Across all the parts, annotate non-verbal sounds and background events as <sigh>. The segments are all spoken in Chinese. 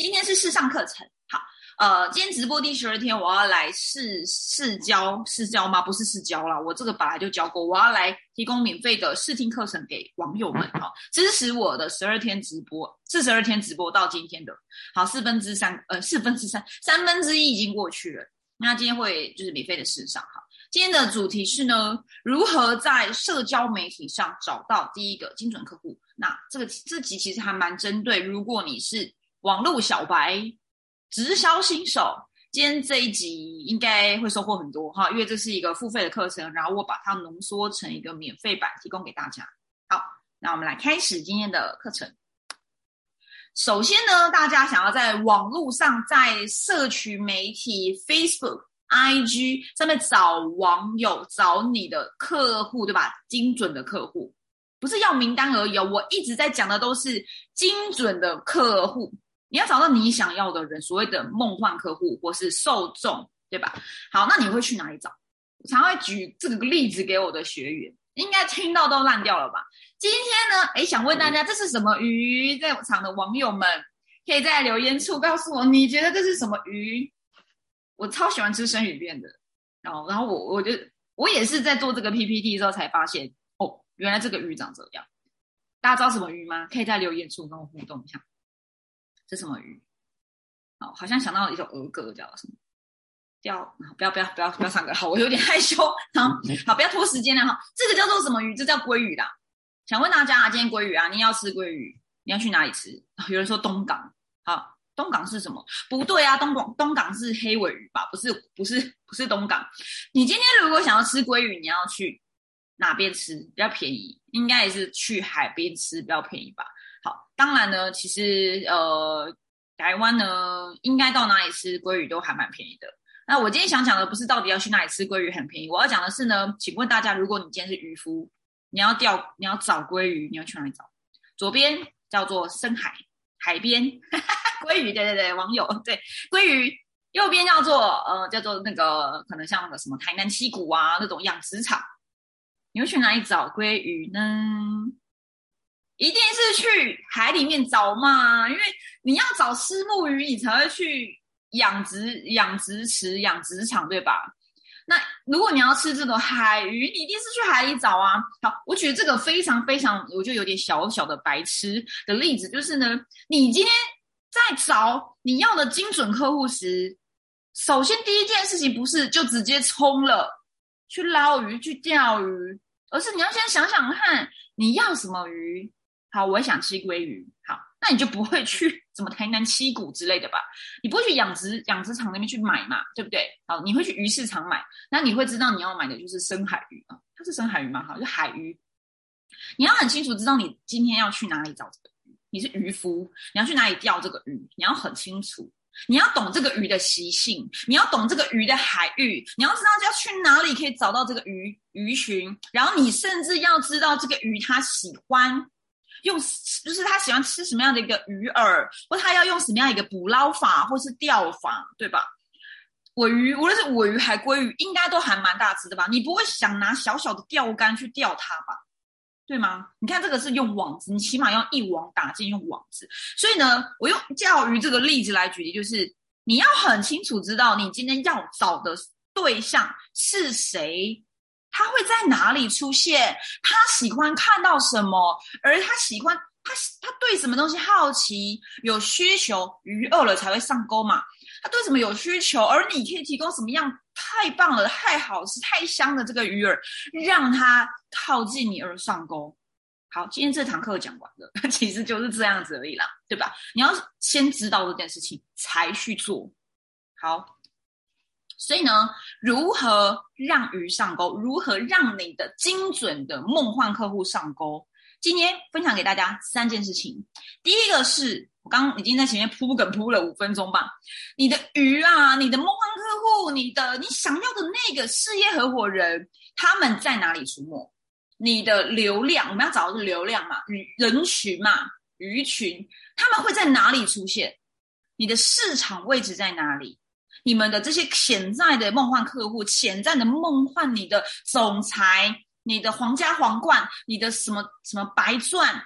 今天是试上课程，好，呃，今天直播第十二天，我要来试试教试教吗？不是试教啦，我这个本来就教过，我要来提供免费的试听课程给网友们，哈，<laughs> 支持我的十二天直播，四十二天直播到今天的，好，四分之三，呃，四分之三，三分之一已经过去了，那今天会就是免费的试上，哈，今天的主题是呢，如何在社交媒体上找到第一个精准客户？那这个这集其实还蛮针对，如果你是。网络小白，直销新手，今天这一集应该会收获很多哈，因为这是一个付费的课程，然后我把它浓缩成一个免费版提供给大家。好，那我们来开始今天的课程。首先呢，大家想要在网络上，在社群媒体 Facebook、IG 上面找网友，找你的客户，对吧？精准的客户，不是要名单而已哦。我一直在讲的都是精准的客户。你要找到你想要的人，所谓的梦幻客户或是受众，对吧？好，那你会去哪里找？我常会举这个例子给我的学员，应该听到都烂掉了吧？今天呢，诶想问大家这是什么鱼？在场的网友们可以在留言处告诉我，你觉得这是什么鱼？我超喜欢吃生鱼片的，然后，然后我我就我也是在做这个 PPT 之后才发现，哦，原来这个鱼长这样。大家知道什么鱼吗？可以在留言处跟我互动一下。是什么鱼？好，好像想到一首儿歌，叫什么？钓？不要不要不要不要唱歌，好，我有点害羞。好，好，不要拖时间了哈。这个叫做什么鱼？这叫鲑鱼啦。想问大家啊，今天鲑鱼啊，你要吃鲑鱼，你要去哪里吃？有人说东港，好，东港是什么？不对啊，东港东港是黑尾鱼吧？不是不是不是东港。你今天如果想要吃鲑鱼，你要去哪边吃比较便宜？应该也是去海边吃比较便宜吧？当然呢，其实呃，台湾呢，应该到哪里吃鲑鱼都还蛮便宜的。那我今天想讲的不是到底要去哪里吃鲑鱼很便宜，我要讲的是呢，请问大家，如果你今天是渔夫，你要钓，你要找鲑鱼，你要去哪里找？左边叫做深海海边 <laughs> <laughs> 鲑鱼，对对对，网友对鲑鱼，右边叫做呃叫做那个可能像那个什么台南七股啊那种养殖场，你会去哪里找鲑鱼呢？一定是去海里面找嘛，因为你要找丝木鱼，你才会去养殖养殖池、养殖场，对吧？那如果你要吃这种海鱼，你一定是去海里找啊。好，我举这个非常非常，我就有点小小的白痴的例子，就是呢，你今天在找你要的精准客户时，首先第一件事情不是就直接冲了去捞鱼、去钓鱼，而是你要先想想看你要什么鱼。好，我也想吃鲑鱼。好，那你就不会去 <laughs> 什么台南七股之类的吧？你不会去养殖养殖场那边去买嘛？对不对？好，你会去鱼市场买，那你会知道你要买的就是深海鱼啊。它是深海鱼吗？好，就海鱼。你要很清楚知道你今天要去哪里找这个鱼。你是渔夫，你要去哪里钓这个鱼？你要很清楚，你要懂这个鱼的习性，你要懂这个鱼的海域，你要知道要去哪里可以找到这个鱼鱼群，然后你甚至要知道这个鱼它喜欢。用就是他喜欢吃什么样的一个鱼饵，或他要用什么样一个捕捞法，或是钓法，对吧？尾鱼无论是尾鱼还鲑鱼，应该都还蛮大只的吧？你不会想拿小小的钓竿去钓它吧？对吗？你看这个是用网子，你起码要一网打尽，用网子。所以呢，我用钓鱼这个例子来举例，就是你要很清楚知道你今天要找的对象是谁。他会在哪里出现？他喜欢看到什么？而他喜欢他他对什么东西好奇、有需求？鱼饿了才会上钩嘛。他对什么有需求？而你可以提供什么样太棒了、太好吃、太香的这个鱼饵，让他靠近你而上钩。好，今天这堂课讲完了，<laughs> 其实就是这样子而已啦，对吧？你要先知道这件事情才去做。好。所以呢，如何让鱼上钩？如何让你的精准的梦幻客户上钩？今天分享给大家三件事情。第一个是我刚已经在前面铺梗铺了五分钟吧。你的鱼啊，你的梦幻客户，你的你想要的那个事业合伙人，他们在哪里出没？你的流量，我们要找的是流量嘛，鱼人群嘛，鱼群，他们会在哪里出现？你的市场位置在哪里？你们的这些潜在的梦幻客户，潜在的梦幻，你的总裁，你的皇家皇冠，你的什么什么白钻，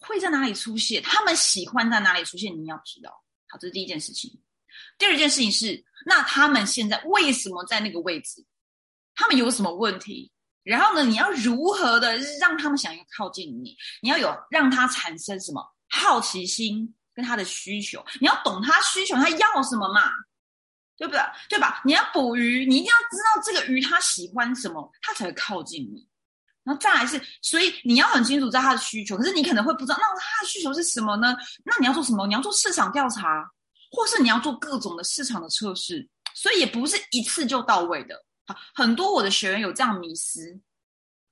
会在哪里出现？他们喜欢在哪里出现？你要知道。好，这是第一件事情。第二件事情是，那他们现在为什么在那个位置？他们有什么问题？然后呢，你要如何的让他们想要靠近你？你要有让他产生什么好奇心跟他的需求？你要懂他需求，他要什么嘛？对不对？对吧？你要捕鱼，你一定要知道这个鱼它喜欢什么，它才会靠近你。然后再来是，所以你要很清楚知道他的需求。可是你可能会不知道，那他的需求是什么呢？那你要做什么？你要做市场调查，或是你要做各种的市场的测试。所以也不是一次就到位的。好，很多我的学员有这样迷失：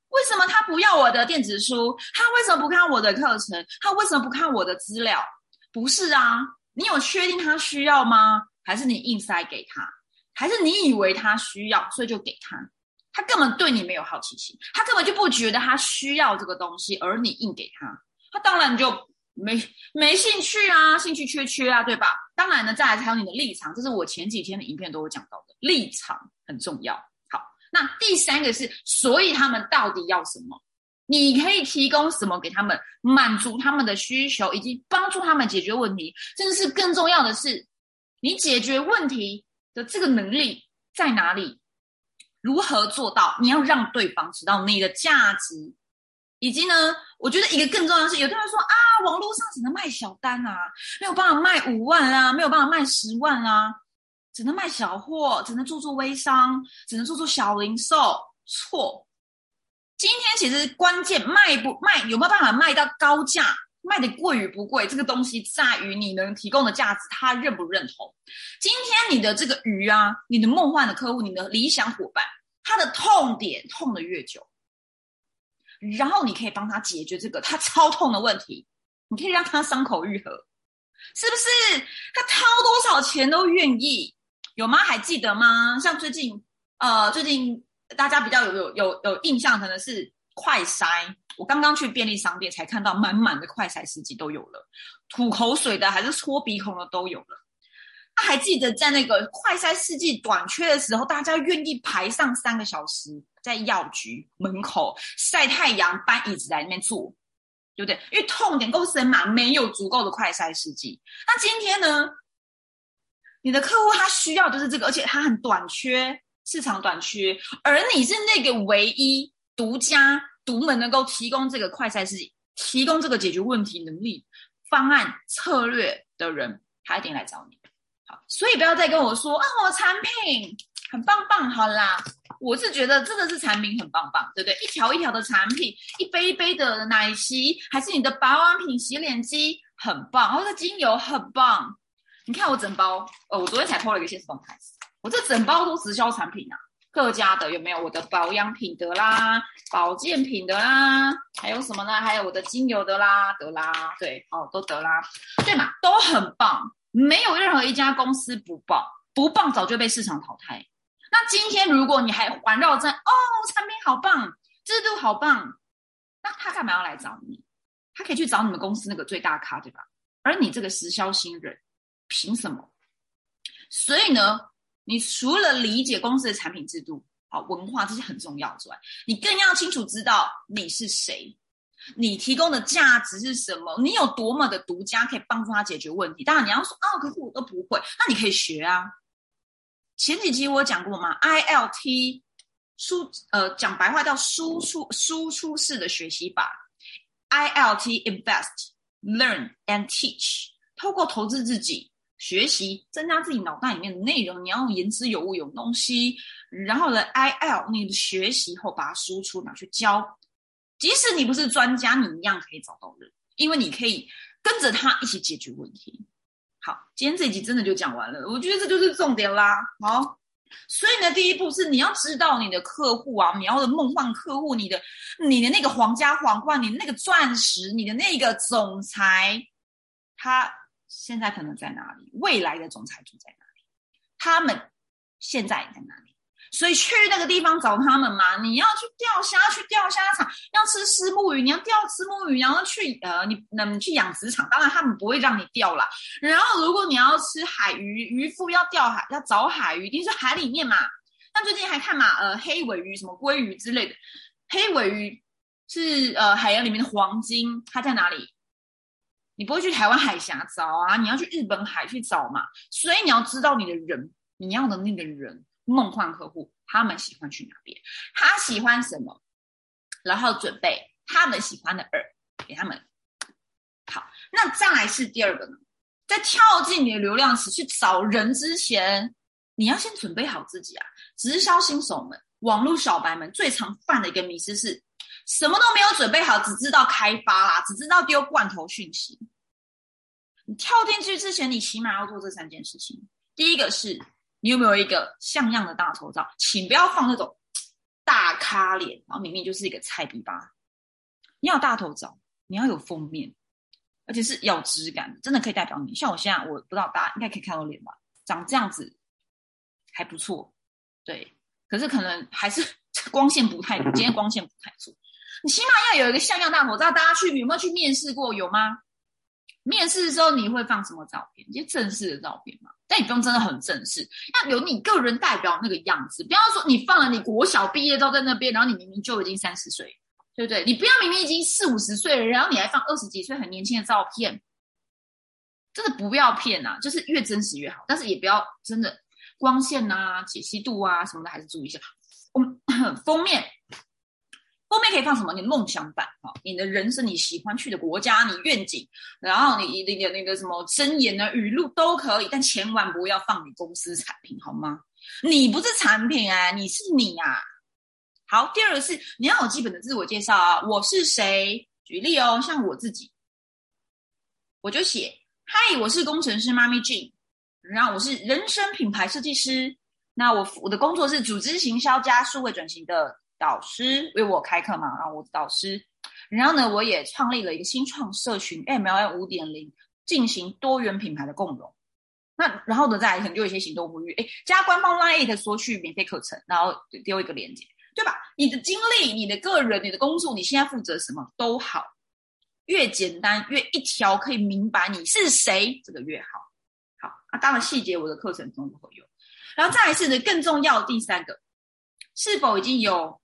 为什么他不要我的电子书？他为什么不看我的课程？他为什么不看我的资料？不是啊，你有确定他需要吗？还是你硬塞给他，还是你以为他需要，所以就给他？他根本对你没有好奇心，他根本就不觉得他需要这个东西，而你硬给他，他当然就没没兴趣啊，兴趣缺缺啊，对吧？当然呢，再来还有你的立场，这是我前几天的影片都有讲到的，立场很重要。好，那第三个是，所以他们到底要什么？你可以提供什么给他们，满足他们的需求，以及帮助他们解决问题，甚至是更重要的是。你解决问题的这个能力在哪里？如何做到？你要让对方知道你的价值，以及呢？我觉得一个更重要的是，有的人说啊，网络上只能卖小单啊，没有办法卖五万啊，没有办法卖十万啊，只能卖小货，只能做做微商，只能做做小零售。错，今天其实关键卖不卖，有没有办法卖到高价？卖的贵与不贵，这个东西在于你能提供的价值，他认不认同？今天你的这个鱼啊，你的梦幻的客户，你的理想伙伴，他的痛点痛的越久，然后你可以帮他解决这个他超痛的问题，你可以让他伤口愈合，是不是？他掏多少钱都愿意，有吗？还记得吗？像最近，呃，最近大家比较有有有有印象，可能是快筛。我刚刚去便利商店，才看到满满的快筛试剂都有了，吐口水的还是搓鼻孔的都有了。他还记得在那个快筛试剂短缺的时候，大家愿意排上三个小时在药局门口晒太阳，搬椅子在那边坐，对不对？因为痛点够深嘛，没有足够的快筛试剂。那今天呢，你的客户他需要就是这个，而且他很短缺，市场短缺，而你是那个唯一独家。独门能够提供这个快赛事，提供这个解决问题能力、方案、策略的人，他一定来找你。好，所以不要再跟我说啊，我产品很棒棒。好啦，我是觉得真的是产品很棒棒，对不对？一条一条的产品，一杯一杯的奶昔，还是你的保养品、洗脸机很棒，或者精油很棒。你看我整包，哦，我昨天才偷了一个现实动态，我这整包都直销产品啊。各家的有没有我的保养品的啦，保健品的啦，还有什么呢？还有我的精油的啦，得啦，对，哦，都得啦，对嘛，都很棒，没有任何一家公司不棒，不棒早就被市场淘汰。那今天如果你还环绕在哦，产品好棒，制度好棒，那他干嘛要来找你？他可以去找你们公司那个最大咖，对吧？而你这个直销新人，凭什么？所以呢？你除了理解公司的产品制度、好文化这些很重要之外，你更要清楚知道你是谁，你提供的价值是什么，你有多么的独家，可以帮助他解决问题。当然，你要说哦，可是我都不会，那你可以学啊。前几集我讲过嘛，I L T 输呃讲白话叫输出输出式的学习法，I L T invest learn and teach，透过投资自己。学习增加自己脑袋里面的内容，你要言之有物，有东西。然后呢，I L 你的学习后把它输出拿去教，即使你不是专家，你一样可以找到人，因为你可以跟着他一起解决问题。好，今天这集真的就讲完了，我觉得这就是重点啦。好，所以呢，第一步是你要知道你的客户啊，你要的梦幻客户，你的你的那个皇家皇冠，你的那个钻石，你的那个总裁，他。现在可能在哪里？未来的总裁住在哪里？他们现在在哪里？所以去那个地方找他们嘛。你要去钓虾，去钓虾场；要吃丝木鱼，你要钓丝木鱼。然后去呃，你能去养殖场，当然他们不会让你钓啦。然后如果你要吃海鱼，渔夫要钓海，要找海鱼，一定是海里面嘛。那最近还看嘛，呃，黑尾鱼、什么鲑鱼之类的。黑尾鱼是呃海洋里面的黄金，它在哪里？你不会去台湾海峡找啊，你要去日本海去找嘛。所以你要知道你的人，你要的那个人，梦幻客户他们喜欢去哪边，他喜欢什么，然后准备他们喜欢的饵给他们。好，那再来是第二个呢，在跳进你的流量池去找人之前，你要先准备好自己啊。直销新手们、网络小白们最常犯的一个迷思是。什么都没有准备好，只知道开发啦，只知道丢罐头讯息。你跳进去之前，你起码要做这三件事情。第一个是，你有没有一个像样的大头照？请不要放那种大咖脸，然后明明就是一个菜逼吧。你要大头照，你要有封面，而且是有质感，真的可以代表你。像我现在，我不知道大家应该可以看到脸吧？长这样子还不错，对。可是可能还是光线不太，今天光线不太足。你起码要有一个像样大头照，大家去有没有去面试过？有吗？面试的时候你会放什么照片？一些正式的照片嘛。但你不用真的很正式，要有你个人代表那个样子。不要说你放了你国小毕业照在那边，然后你明明就已经三十岁，对不对？你不要明明已经四五十岁了，然后你还放二十几岁很年轻的照片，真的不要骗啊！就是越真实越好，但是也不要真的光线啊、解析度啊什么的，还是注意一下。我们 <laughs> 封面。后面可以放什么？你的梦想版啊，你的人生，你喜欢去的国家，你愿景，然后你你的那个什么箴言呢、语录都可以，但千万不要放你公司产品，好吗？你不是产品啊，你是你啊。好，第二个是你要有基本的自我介绍啊，我是谁？举例哦，像我自己，我就写：嗨，我是工程师妈咪 Jane，然后我是人生品牌设计师，那我我的工作是组织行销加数位转型的。导师为我开课嘛，然后我的导师，然后呢，我也创立了一个新创社群 MLM 五点零，进行多元品牌的共融。那然后呢，再来可能就有一些行动呼吁，哎，加官方 Line 索取免费课程，然后丢一个链接，对吧？你的经历、你的个人、你的工作，你现在负责什么都好，越简单越一条可以明白你是谁，这个越好。好，那当然细节我的课程中都会有。然后再来是呢，更重要的第三个，是否已经有。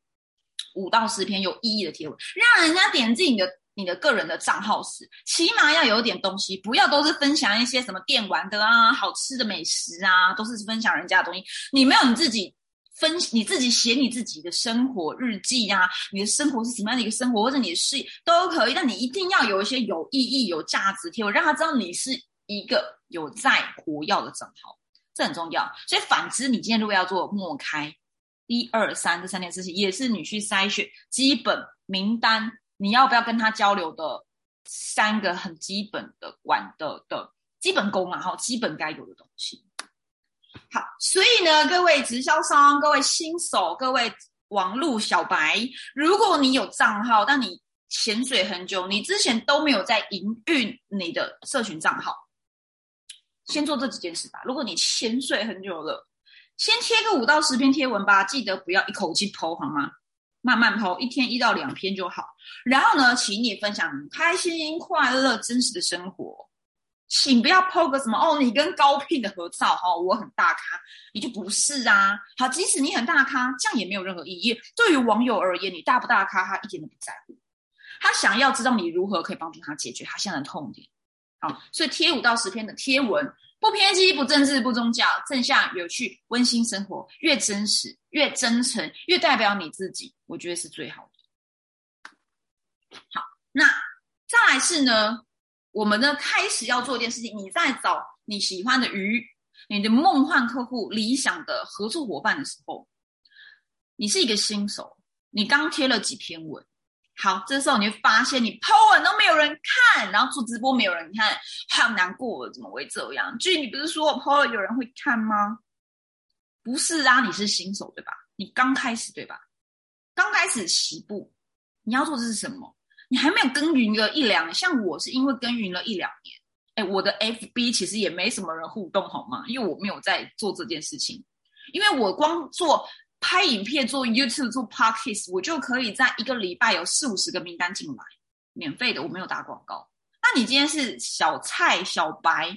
五到十篇有意义的贴文，让人家点进你的你的个人的账号时，起码要有点东西，不要都是分享一些什么电玩的啊、好吃的美食啊，都是分享人家的东西。你没有你自己分，你自己写你自己的生活日记啊，你的生活是什么样的一个生活，或者你的事业都可以。但你一定要有一些有意义、有价值贴文，让他知道你是一个有在活跃的账号，这很重要。所以反之，你今天如果要做默开。一二三这三件事情也是你去筛选基本名单，你要不要跟他交流的三个很基本的管的的基本功啊，哈，基本该有的东西。好，所以呢，各位直销商、各位新手、各位网络小白，如果你有账号，但你潜水很久，你之前都没有在营运你的社群账号，先做这几件事吧。如果你潜水很久了。先贴个五到十篇贴文吧，记得不要一口气剖好吗？慢慢剖，一天一到两篇就好。然后呢，请你分享开心、快乐、真实的生活，请不要剖个什么哦，你跟高聘的合照哈，我很大咖，你就不是啊。好，即使你很大咖，这样也没有任何意义。对于网友而言，你大不大咖，他一点都不在乎，他想要知道你如何可以帮助他解决他现在的痛点。好，所以贴五到十篇的贴文。不偏激，不政治，不宗教，正向、有趣、温馨生活，越真实、越真诚、越代表你自己，我觉得是最好的。好，那再来是呢，我们呢开始要做一件事情。你在找你喜欢的鱼，你的梦幻客户、理想的合作伙伴的时候，你是一个新手，你刚贴了几篇文。好，这时候你会发现你 po 文都没有人看，然后做直播没有人看，好难过，怎么会这样？就你不是说我 po 了有人会看吗？不是啊，你是新手对吧？你刚开始对吧？刚开始起步，你要做的是什么？你还没有耕耘个一两，像我是因为耕耘了一两年，哎，我的 FB 其实也没什么人互动，好吗？因为我没有在做这件事情，因为我光做。拍影片做 YouTube 做 Podcast，我就可以在一个礼拜有四五十个名单进来，免费的，我没有打广告。那你今天是小菜小白，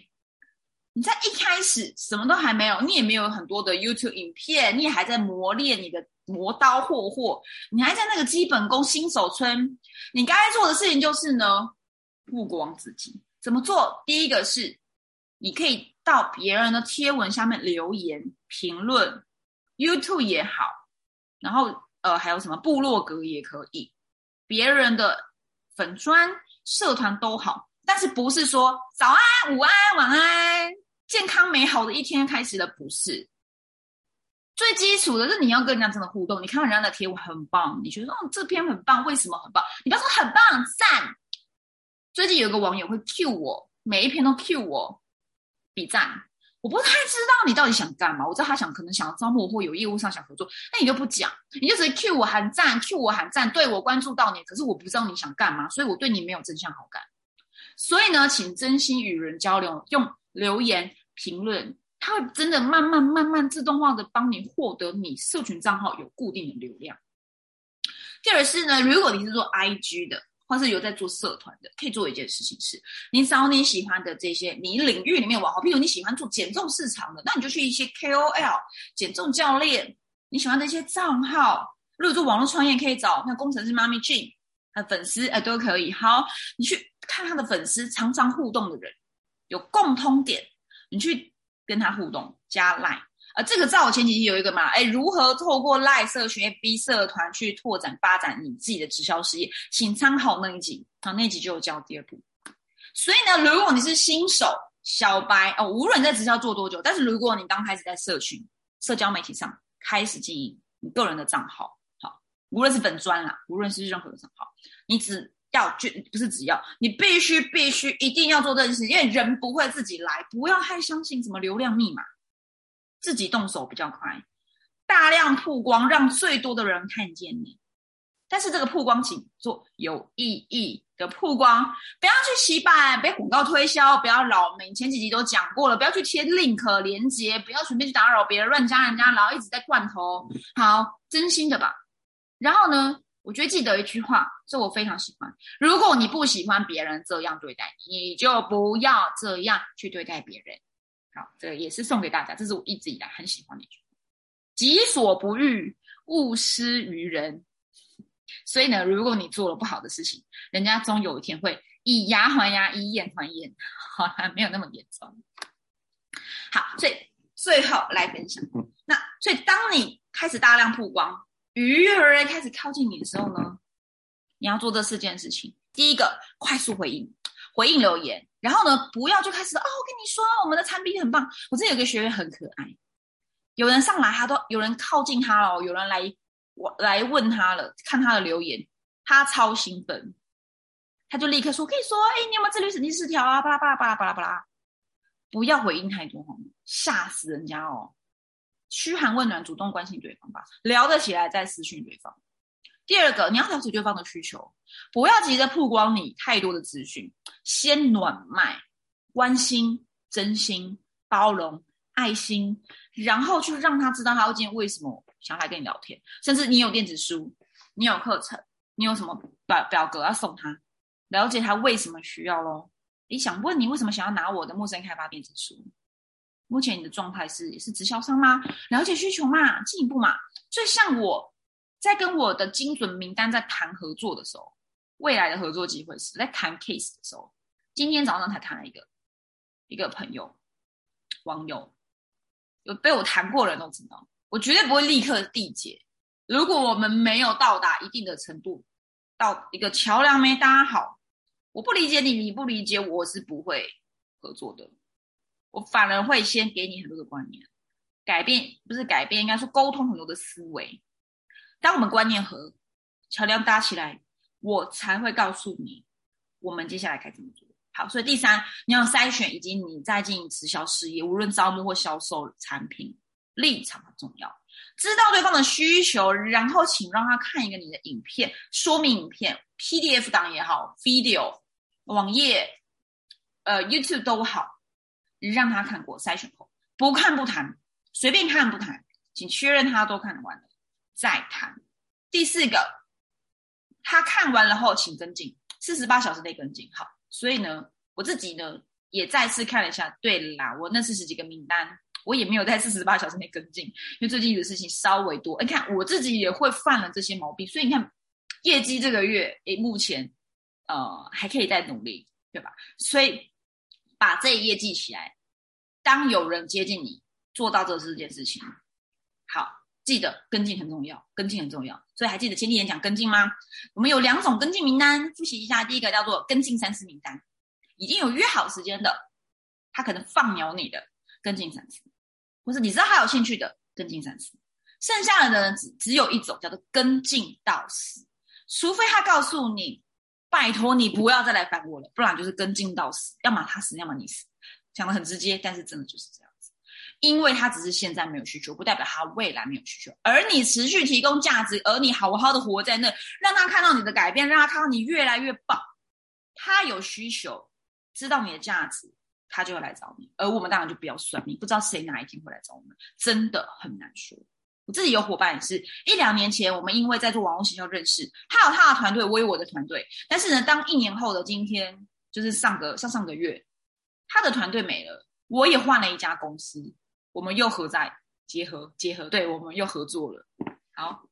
你在一开始什么都还没有，你也没有很多的 YouTube 影片，你也还在磨练你的磨刀霍霍，你还在那个基本功新手村。你该做的事情就是呢，曝光自己，怎么做？第一个是你可以到别人的贴文下面留言评论，YouTube 也好，然后呃还有什么部落格也可以，别人的粉砖社团都好，但是不是说早安、午安、晚安，健康美好的一天开始了，不是。最基础的是你要跟人家真的互动，你看到人家的贴文很棒，你觉得哦这篇很棒，为什么很棒？你不要说很棒赞。最近有个网友会 Q 我，每一篇都 Q 我，比赞。我不太知道你到底想干嘛，我知道他想可能想要招募或有业务上想合作，那你就不讲，你就直接 Q 我喊赞，Q 我喊赞，对我关注到你，可是我不知道你想干嘛，所以我对你没有真相好感。所以呢，请真心与人交流，用留言评论。它会真的慢慢慢慢自动化的帮你获得你社群账号有固定的流量。第二是呢，如果你是做 IG 的，或是有在做社团的，可以做一件事情是，你找你喜欢的这些你领域里面网红，譬如你喜欢做减重市场的，那你就去一些 KOL 减重教练，你喜欢的一些账号，如果做网络创业，可以找那工程师妈咪 Jane，他粉丝哎都可以。好，你去看他的粉丝常常互动的人，有共通点，你去。跟他互动加 Line 这个在我前几集有一个嘛，哎，如何透过赖社群 B 社团去拓展发展你自己的直销事业，请参考那一集，好，那一集就有教第二步。所以呢，如果你是新手小白哦，无论你在直销做多久，但是如果你刚开始在社群社交媒体上开始经营你个人的账号，好，无论是粉砖啦，无论是任何的账号，你只。要就不是只要你必须必须一定要做这件事，因为人不会自己来，不要太相信什么流量密码，自己动手比较快。大量曝光，让最多的人看见你。但是这个曝光，请做有意义的曝光，不要去洗版，不要广告推销，不要扰民。前几集都讲过了，不要去贴 link 连接，不要随便去打扰别人，乱加人家，然后一直在罐头。好，真心的吧。然后呢？我觉得记得一句话，这我非常喜欢。如果你不喜欢别人这样对待你，你就不要这样去对待别人。好，这个也是送给大家，这是我一直以来很喜欢的一句话：己所不欲，勿施于人。所以呢，如果你做了不好的事情，人家终有一天会以牙还牙，以眼还眼。好，还没有那么严重。好，所以最后来分享。那所以当你开始大量曝光。鱼儿开始靠近你的时候呢，你要做这四件事情。第一个，快速回应，回应留言。然后呢，不要就开始哦，我跟你说，我们的产品很棒。我这有个学员很可爱，有人上来，他都有人靠近他了，有人来我来问他了，看他的留言，他超兴奋，他就立刻说，可以说，哎，你有没有自律神经失调啊？巴拉巴拉巴拉巴拉巴拉，不要回应太多，吓死人家哦。嘘寒问暖，主动关心对方吧，聊得起来再私讯对方。第二个，你要了解对方的需求，不要急着曝光你太多的资讯，先暖脉，关心、真心、包容、爱心，然后去让他知道他今天为什么想来跟你聊天。甚至你有电子书，你有课程，你有什么表表格要送他，了解他为什么需要咯。你想问你为什么想要拿我的陌生开发电子书？目前你的状态是也是直销商吗？了解需求嘛，进一步嘛。所以像我在跟我的精准名单在谈合作的时候，未来的合作机会是在谈 case 的时候。今天早上才谈了一个一个朋友网友，有被我谈过的人都知道，我绝对不会立刻缔结。如果我们没有到达一定的程度，到一个桥梁没搭好，我不理解你，你不理解我，是不会合作的。我反而会先给你很多的观念，改变不是改变，应该说沟通很多的思维。当我们观念和桥梁搭起来，我才会告诉你我们接下来该怎么做。好，所以第三，你要筛选以及你在经营直销事业，无论招募或销售产品，立场很重要。知道对方的需求，然后请让他看一个你的影片说明影片，PDF 档也好，video 网页，呃，YouTube 都好。让他看过筛选后，不看不谈，随便看不谈，请确认他都看完了再谈。第四个，他看完了后，请跟进，四十八小时内跟进。好，所以呢，我自己呢也再次看了一下，对啦，我那四十几个名单，我也没有在四十八小时内跟进，因为最近的事情稍微多。你看我自己也会犯了这些毛病，所以你看业绩这个月，诶，目前呃还可以再努力，对吧？所以。把这一页记起来。当有人接近你，做到这四件事情，好，记得跟进很重要，跟进很重要。所以还记得前几天讲跟进吗？我们有两种跟进名单，复习一下。第一个叫做跟进三次名单，已经有约好时间的，他可能放鸟你的，跟进三次，或是你知道他有兴趣的，跟进三次。剩下的呢，只只有一种叫做跟进到死，除非他告诉你，拜托你不要再来烦我了，不然就是跟进到死，要么他死，要么你死。讲的很直接，但是真的就是这样，因为他只是现在没有需求，不代表他未来没有需求。而你持续提供价值，而你好好的活在那，让他看到你的改变，让他看到你越来越棒，他有需求，知道你的价值，他就会来找你。而我们当然就不要算命，不知道谁哪一天会来找我们，真的很难说。我自己有伙伴也是一两年前，我们因为在做网络营销认识，他有他的团队，我有我的团队。但是呢，当一年后的今天，就是上个上上个月，他的团队没了，我也换了一家公司，我们又合在结合结合，对我们又合作了。好，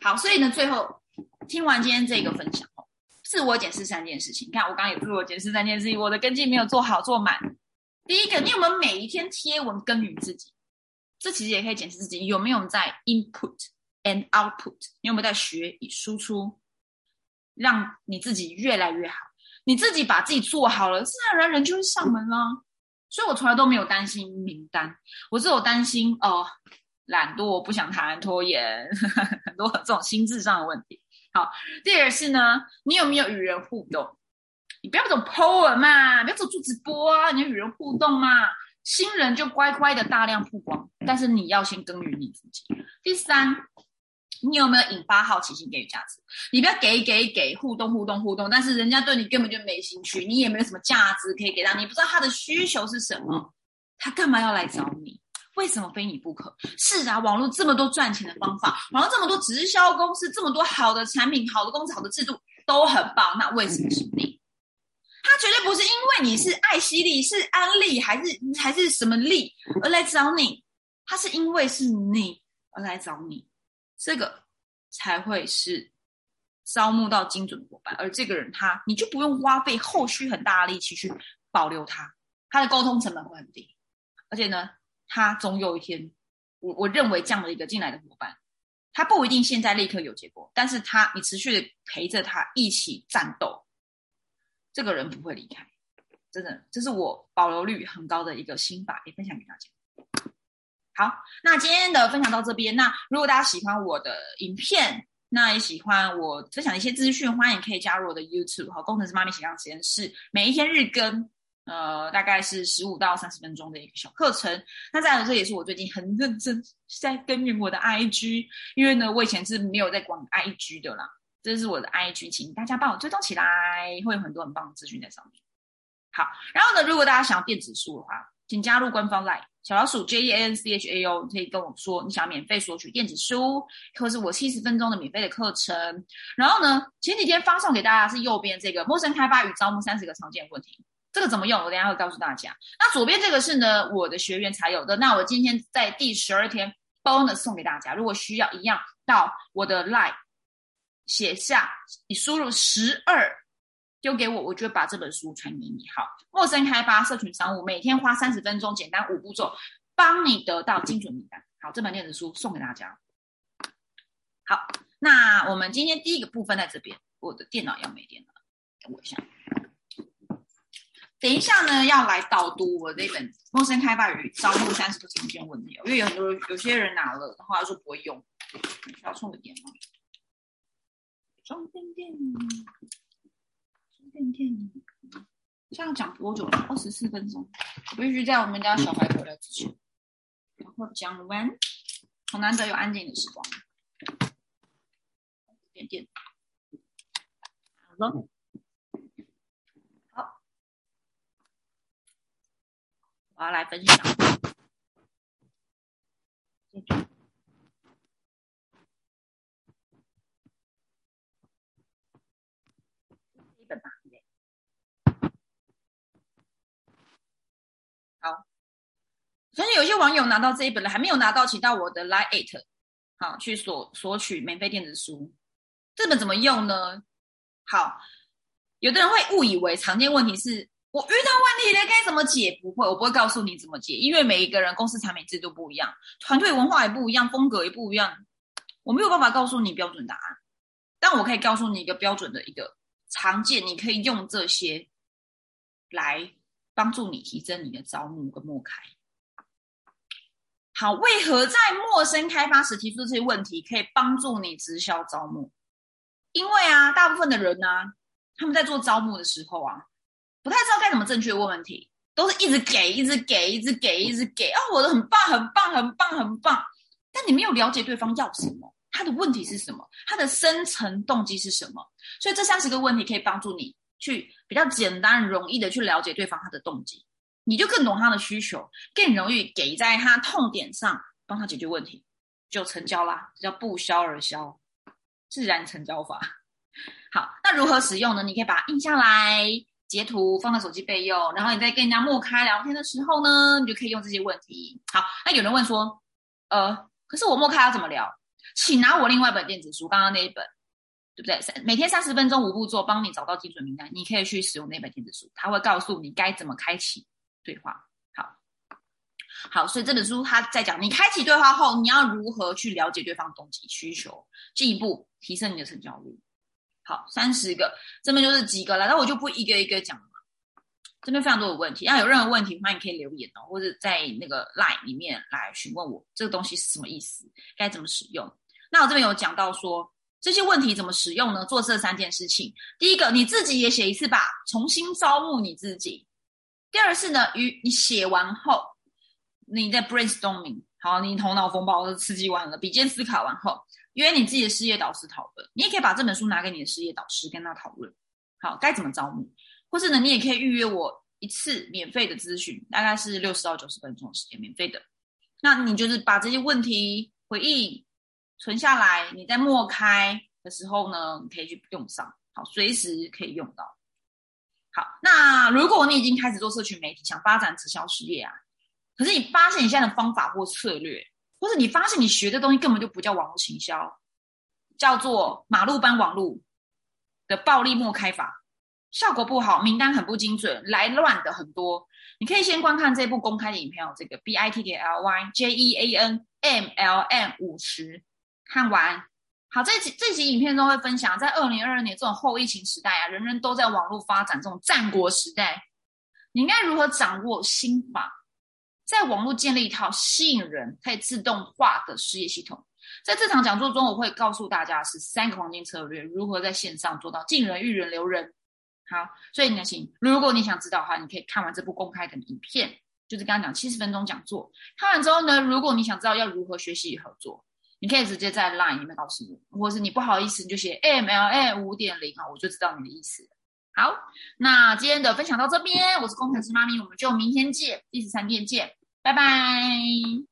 好，所以呢，最后听完今天这个分享哦，自我检视三件事情。你看，我刚刚也自我检视三件事情，我的跟进没有做好做满。第一个，你有没有每一天贴文耕耘自己？这其实也可以检视自己有没有在 input and output，你有没有在学以输出，让你自己越来越好。你自己把自己做好了，自然而然人就会上门了。所以我从来都没有担心名单，我只有担心哦，懒惰、不想谈、拖延，很多这种心智上的问题。好，第二是呢，你有没有与人互动？你不要走 po 文嘛，不要走做直播啊，你要与人互动嘛。新人就乖乖的大量曝光，但是你要先耕耘你自己。第三，你有没有引发好奇心，给予价值？你不要给给给互动互动互动，但是人家对你根本就没兴趣，你也没有什么价值可以给他，你不知道他的需求是什么，他干嘛要来找你？为什么非你不可？是啊，网络这么多赚钱的方法，网络这么多直销公司，这么多好的产品、好的公司、好的制度都很棒，那为什么是你？他绝对不是因为你是爱希利、是安利还是还是什么利而来找你，他是因为是你而来找你，这个才会是招募到精准伙伴。而这个人他，你就不用花费后续很大的力气去保留他，他的沟通成本会很低，而且呢，他总有一天，我我认为这样的一个进来的伙伴，他不一定现在立刻有结果，但是他你持续的陪着他一起战斗。这个人不会离开，真的，这是我保留率很高的一个心法，也分享给大家。好，那今天的分享到这边。那如果大家喜欢我的影片，那也喜欢我分享的一些资讯，欢迎可以加入我的 YouTube 和工程师妈咪斜杠实验室，每一天日更，呃，大概是十五到三十分钟的一个小课程。那再来，这也是我最近很认真在耕耘我的 IG，因为呢，我以前是没有在管 IG 的啦。这是我的 IG，请大家帮我追踪起来，会有很多很棒的资讯在上面。好，然后呢，如果大家想要电子书的话，请加入官方 LINE 小老鼠 J E N C H A O，你可以跟我说你想免费索取电子书，或是我七十分钟的免费的课程。然后呢，前几天发送给大家是右边这个陌生开发与招募三十个常见问题，这个怎么用？我等下会告诉大家。那左边这个是呢我的学员才有的，那我今天在第十二天 bonus 送给大家，如果需要一样到我的 LINE。写下，你输入十二，丢给我，我就把这本书传给你。好，陌生开发社群商务，每天花三十分钟，简单五步骤，帮你得到精准名单。好，这本电子书送给大家。好，那我们今天第一个部分在这边，我的电脑要没电了，等我一下。等一下呢，要来导读我这本陌生开发与招募三十个常见问题，因为有很多有些人拿了的话说不会用，要充个电吗？充电电，充电电，这样讲多久了？二十四分钟。我必须在我们家小孩回来之前，然后讲完。好难得有安静的时光。点电，好了，好，我要来分享。好，相信有些网友拿到这一本了，还没有拿到，请到我的 Line Eight，好去索索取免费电子书。这本怎么用呢？好，有的人会误以为常见问题是我遇到问题了该怎么解？不会，我不会告诉你怎么解，因为每一个人公司产品制度不一样，团队文化也不一样，风格也不一样，我没有办法告诉你标准答案，但我可以告诉你一个标准的一个常见，你可以用这些来帮助你提升你的招募跟默开。好，为何在陌生开发时提出这些问题可以帮助你直销招募？因为啊，大部分的人呢，他们在做招募的时候啊。不太知道该怎么正确问问题，都是一直给，一直给，一直给，一直给啊！我的很棒，很棒，很棒，很棒。但你没有了解对方要什么，他的问题是什么，他的深层动机是什么？所以这三十个问题可以帮助你去比较简单、容易的去了解对方他的动机，你就更懂他的需求，更容易给在他痛点上帮他解决问题，就成交啦。这叫不销而销，自然成交法。好，那如何使用呢？你可以把它印下来。截图放在手机备用，然后你在跟人家默开聊天的时候呢，你就可以用这些问题。好，那有人问说，呃，可是我默开要怎么聊？请拿我另外一本电子书，刚刚那一本，对不对？三每天三十分钟五步做，帮你找到精准名单。你可以去使用那本电子书，它会告诉你该怎么开启对话。好，好，所以这本书它在讲，你开启对话后，你要如何去了解对方动机需求，进一步提升你的成交率。好，三十个，这边就是几个了，那我就不一个一个讲了。这边非常多的问题，要有任何问题，欢迎可以留言哦，或者在那个 line 里面来询问我这个东西是什么意思，该怎么使用。那我这边有讲到说这些问题怎么使用呢？做这三件事情，第一个你自己也写一次吧，重新招募你自己。第二是呢，与你写完后，你在 brainstorming，好，你头脑风暴都刺激完了，笔尖思考完后。约你自己的事业导师讨论，你也可以把这本书拿给你的事业导师跟他讨论，好该怎么招募，或是呢，你也可以预约我一次免费的咨询，大概是六十到九十分钟的时间，免费的。那你就是把这些问题回忆存下来，你在默开的时候呢，你可以去用上，好，随时可以用到。好，那如果你已经开始做社群媒体，想发展直销事业啊，可是你发现你现在的方法或策略。或者你发现你学的东西根本就不叫网络行销，叫做马路班网络的暴力默开法，效果不好，名单很不精准，来乱的很多。你可以先观看这部公开的影片哦，这个 B I T T L Y J E A N M L M 五十，看完好这集这集影片中会分享，在二零二二年这种后疫情时代啊，人人都在网络发展这种战国时代，你应该如何掌握心法？在网络建立一套吸引人、可以自动化的事业系统。在这场讲座中，我会告诉大家是三个黄金策略，如何在线上做到进人、育人、留人。好，所以呢，请如果你想知道的话，你可以看完这部公开的影片，就是刚刚讲七十分钟讲座。看完之后呢，如果你想知道要如何学习与合作，你可以直接在 Line 里面告诉我，或者是你不好意思，你就写 M L A 五点零啊，我就知道你的意思。好，那今天的分享到这边，我是工程师妈咪，我们就明天见，第十三天见。拜拜。